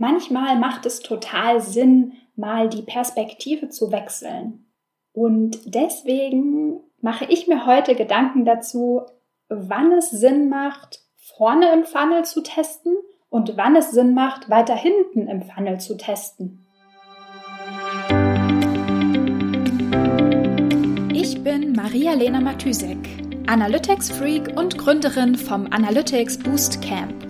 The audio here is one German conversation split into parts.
manchmal macht es total Sinn, mal die Perspektive zu wechseln. Und deswegen mache ich mir heute Gedanken dazu, wann es Sinn macht, vorne im Funnel zu testen und wann es Sinn macht, weiter hinten im Funnel zu testen. Ich bin Maria-Lena Matysek, Analytics-Freak und Gründerin vom Analytics Boost Camp.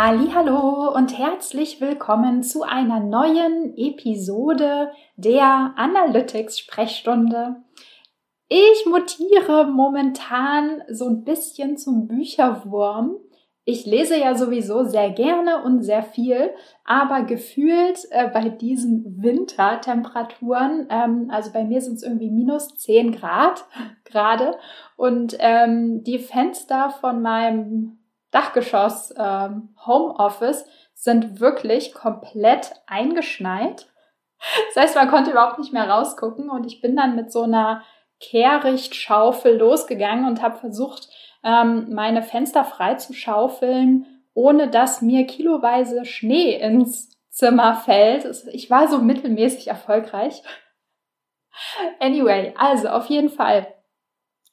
Hallo und herzlich willkommen zu einer neuen Episode der Analytics Sprechstunde. Ich mutiere momentan so ein bisschen zum Bücherwurm. Ich lese ja sowieso sehr gerne und sehr viel, aber gefühlt äh, bei diesen Wintertemperaturen, ähm, also bei mir sind es irgendwie minus 10 Grad gerade und ähm, die Fenster von meinem Dachgeschoss ähm, Homeoffice sind wirklich komplett eingeschneit. Das heißt, man konnte überhaupt nicht mehr rausgucken und ich bin dann mit so einer Kehrichtschaufel losgegangen und habe versucht, ähm, meine Fenster frei zu schaufeln, ohne dass mir kiloweise Schnee ins Zimmer fällt. Ich war so mittelmäßig erfolgreich. Anyway, also auf jeden Fall.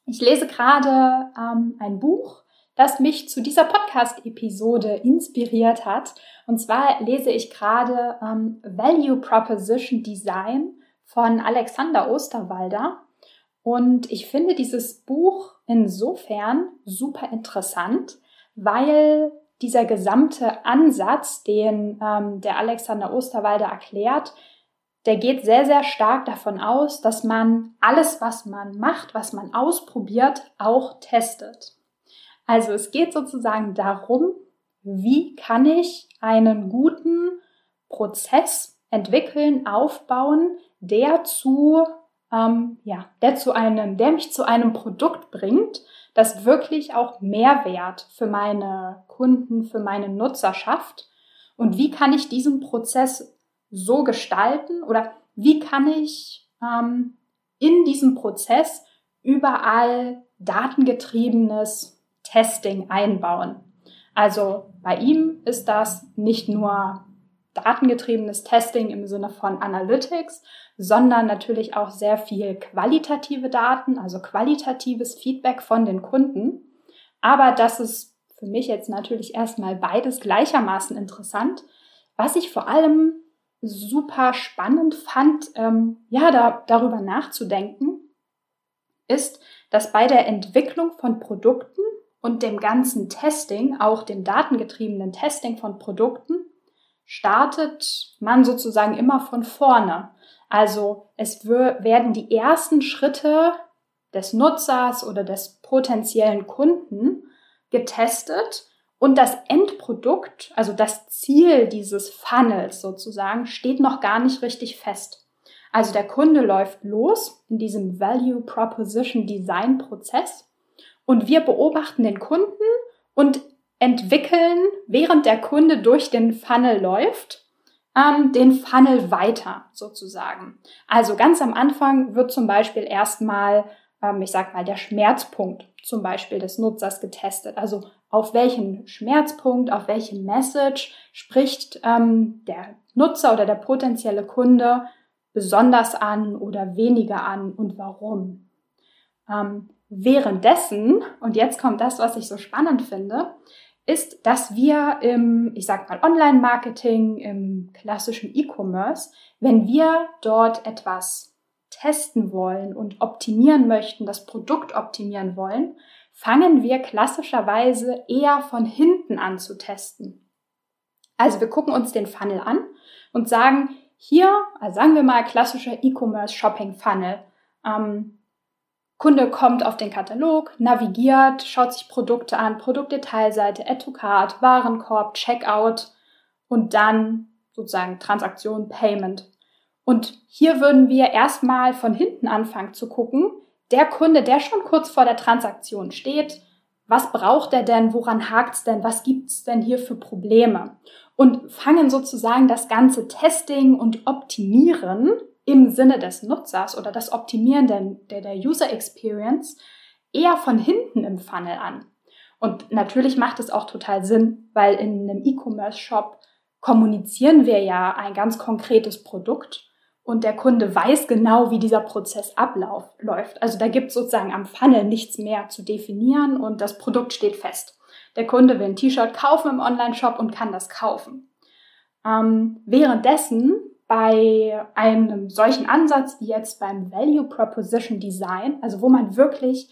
Ich lese gerade ähm, ein Buch das mich zu dieser Podcast-Episode inspiriert hat. Und zwar lese ich gerade ähm, Value Proposition Design von Alexander Osterwalder. Und ich finde dieses Buch insofern super interessant, weil dieser gesamte Ansatz, den ähm, der Alexander Osterwalder erklärt, der geht sehr, sehr stark davon aus, dass man alles, was man macht, was man ausprobiert, auch testet. Also es geht sozusagen darum, wie kann ich einen guten Prozess entwickeln, aufbauen, der zu, ähm, ja, der zu einem, der mich zu einem Produkt bringt, das wirklich auch Mehrwert für meine Kunden, für meine Nutzer schafft. Und wie kann ich diesen Prozess so gestalten oder wie kann ich ähm, in diesem Prozess überall datengetriebenes Testing einbauen. Also bei ihm ist das nicht nur datengetriebenes Testing im Sinne von Analytics, sondern natürlich auch sehr viel qualitative Daten, also qualitatives Feedback von den Kunden. Aber das ist für mich jetzt natürlich erstmal beides gleichermaßen interessant. Was ich vor allem super spannend fand, ähm, ja, da, darüber nachzudenken, ist, dass bei der Entwicklung von Produkten und dem ganzen Testing, auch dem datengetriebenen Testing von Produkten, startet man sozusagen immer von vorne. Also es werden die ersten Schritte des Nutzers oder des potenziellen Kunden getestet und das Endprodukt, also das Ziel dieses Funnels sozusagen, steht noch gar nicht richtig fest. Also der Kunde läuft los in diesem Value Proposition Design Prozess und wir beobachten den Kunden und entwickeln, während der Kunde durch den Funnel läuft, ähm, den Funnel weiter sozusagen. Also ganz am Anfang wird zum Beispiel erstmal, ähm, ich sag mal, der Schmerzpunkt zum Beispiel des Nutzers getestet. Also auf welchen Schmerzpunkt, auf welche Message spricht ähm, der Nutzer oder der potenzielle Kunde besonders an oder weniger an und warum. Ähm, Währenddessen, und jetzt kommt das, was ich so spannend finde, ist, dass wir im, ich sag mal, Online-Marketing, im klassischen E-Commerce, wenn wir dort etwas testen wollen und optimieren möchten, das Produkt optimieren wollen, fangen wir klassischerweise eher von hinten an zu testen. Also wir gucken uns den Funnel an und sagen, hier, also sagen wir mal klassischer E-Commerce Shopping Funnel. Ähm, Kunde kommt auf den Katalog, navigiert, schaut sich Produkte an, Produktdetailseite, Add Warenkorb, Checkout und dann sozusagen Transaktion, Payment. Und hier würden wir erstmal von hinten anfangen zu gucken, der Kunde, der schon kurz vor der Transaktion steht, was braucht er denn, woran hakt's denn, was gibt's denn hier für Probleme? Und fangen sozusagen das ganze Testing und Optimieren im Sinne des Nutzers oder das Optimieren der, der User Experience eher von hinten im Funnel an. Und natürlich macht es auch total Sinn, weil in einem E-Commerce-Shop kommunizieren wir ja ein ganz konkretes Produkt und der Kunde weiß genau, wie dieser Prozess abläuft. Also da gibt es sozusagen am Funnel nichts mehr zu definieren und das Produkt steht fest. Der Kunde will ein T-Shirt kaufen im Online-Shop und kann das kaufen. Ähm, währenddessen bei einem solchen Ansatz wie jetzt beim Value Proposition Design, also wo man wirklich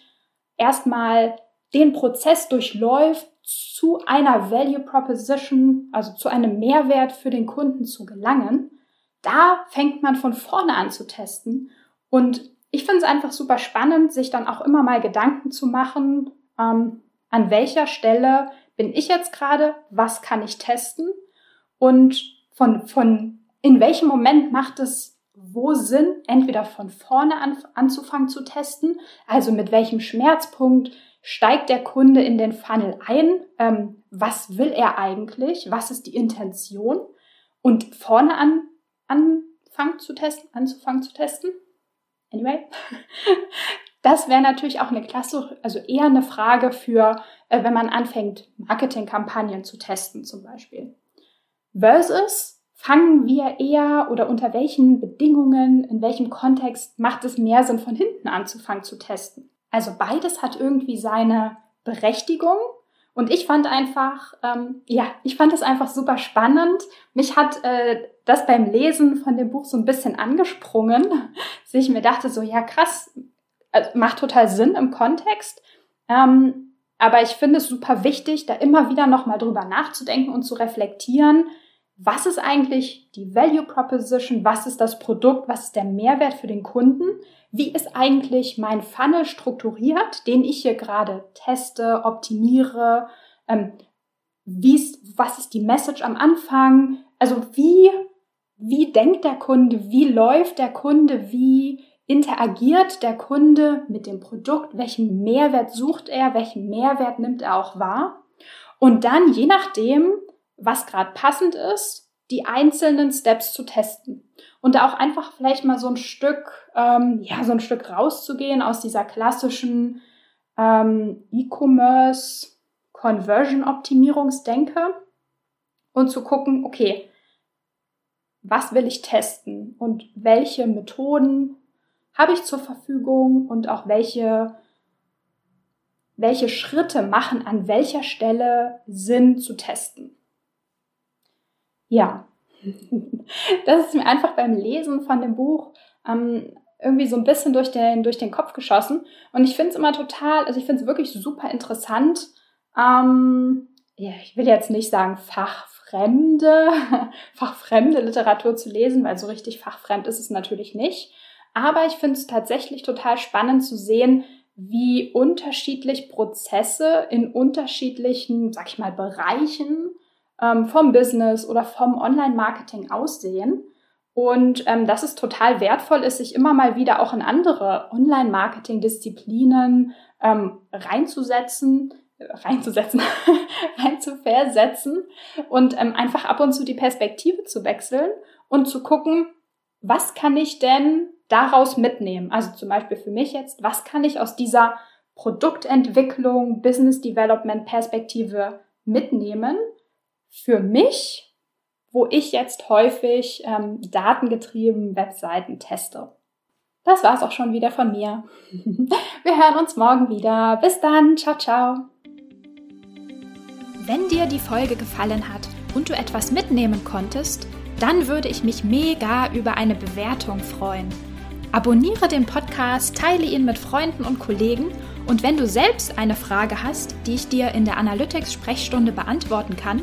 erstmal den Prozess durchläuft, zu einer Value Proposition, also zu einem Mehrwert für den Kunden zu gelangen, da fängt man von vorne an zu testen. Und ich finde es einfach super spannend, sich dann auch immer mal Gedanken zu machen, ähm, an welcher Stelle bin ich jetzt gerade, was kann ich testen und von, von in welchem Moment macht es wo Sinn, entweder von vorne an, anzufangen zu testen, also mit welchem Schmerzpunkt steigt der Kunde in den Funnel ein, ähm, was will er eigentlich, was ist die Intention und vorne an anfangen zu testen, anzufangen zu testen. Anyway, das wäre natürlich auch eine Klasse, also eher eine Frage für, äh, wenn man anfängt, Marketingkampagnen zu testen zum Beispiel. Versus fangen wir eher oder unter welchen Bedingungen, in welchem Kontext macht es mehr Sinn, von hinten anzufangen zu testen. Also beides hat irgendwie seine Berechtigung. Und ich fand einfach, ähm, ja, ich fand es einfach super spannend. Mich hat äh, das beim Lesen von dem Buch so ein bisschen angesprungen, dass ich mir dachte, so ja krass, also macht total Sinn im Kontext. Ähm, aber ich finde es super wichtig, da immer wieder nochmal drüber nachzudenken und zu reflektieren, was ist eigentlich die Value Proposition, was ist das Produkt, was ist der Mehrwert für den Kunden, wie ist eigentlich mein Funnel strukturiert, den ich hier gerade teste, optimiere, ähm, ist, was ist die Message am Anfang, also wie wie denkt der Kunde, wie läuft der Kunde, wie interagiert der Kunde mit dem Produkt, welchen Mehrwert sucht er, welchen Mehrwert nimmt er auch wahr. Und dann, je nachdem, was gerade passend ist, die einzelnen Steps zu testen. Und da auch einfach vielleicht mal so ein Stück, ähm, ja, so ein Stück rauszugehen aus dieser klassischen ähm, E-Commerce Conversion Optimierungsdenke und zu gucken, okay, was will ich testen und welche Methoden habe ich zur Verfügung und auch welche, welche Schritte machen an welcher Stelle Sinn zu testen. Ja, das ist mir einfach beim Lesen von dem Buch ähm, irgendwie so ein bisschen durch den, durch den Kopf geschossen. Und ich finde es immer total, also ich finde es wirklich super interessant. Ähm, ja, ich will jetzt nicht sagen Fach, fachfremde, fachfremde Literatur zu lesen, weil so richtig fachfremd ist es natürlich nicht. Aber ich finde es tatsächlich total spannend zu sehen, wie unterschiedlich Prozesse in unterschiedlichen, sag ich mal, Bereichen ähm, vom Business oder vom Online-Marketing aussehen. Und ähm, dass es total wertvoll ist, sich immer mal wieder auch in andere Online-Marketing-Disziplinen ähm, reinzusetzen, reinzusetzen, reinzuversetzen und ähm, einfach ab und zu die Perspektive zu wechseln und zu gucken, was kann ich denn daraus mitnehmen? Also zum Beispiel für mich jetzt, was kann ich aus dieser Produktentwicklung, Business Development Perspektive mitnehmen für mich, wo ich jetzt häufig ähm, datengetrieben Webseiten teste. Das war's auch schon wieder von mir. Wir hören uns morgen wieder. Bis dann. Ciao, ciao. Wenn dir die Folge gefallen hat und du etwas mitnehmen konntest, dann würde ich mich mega über eine Bewertung freuen. Abonniere den Podcast, teile ihn mit Freunden und Kollegen und wenn du selbst eine Frage hast, die ich dir in der Analytics-Sprechstunde beantworten kann,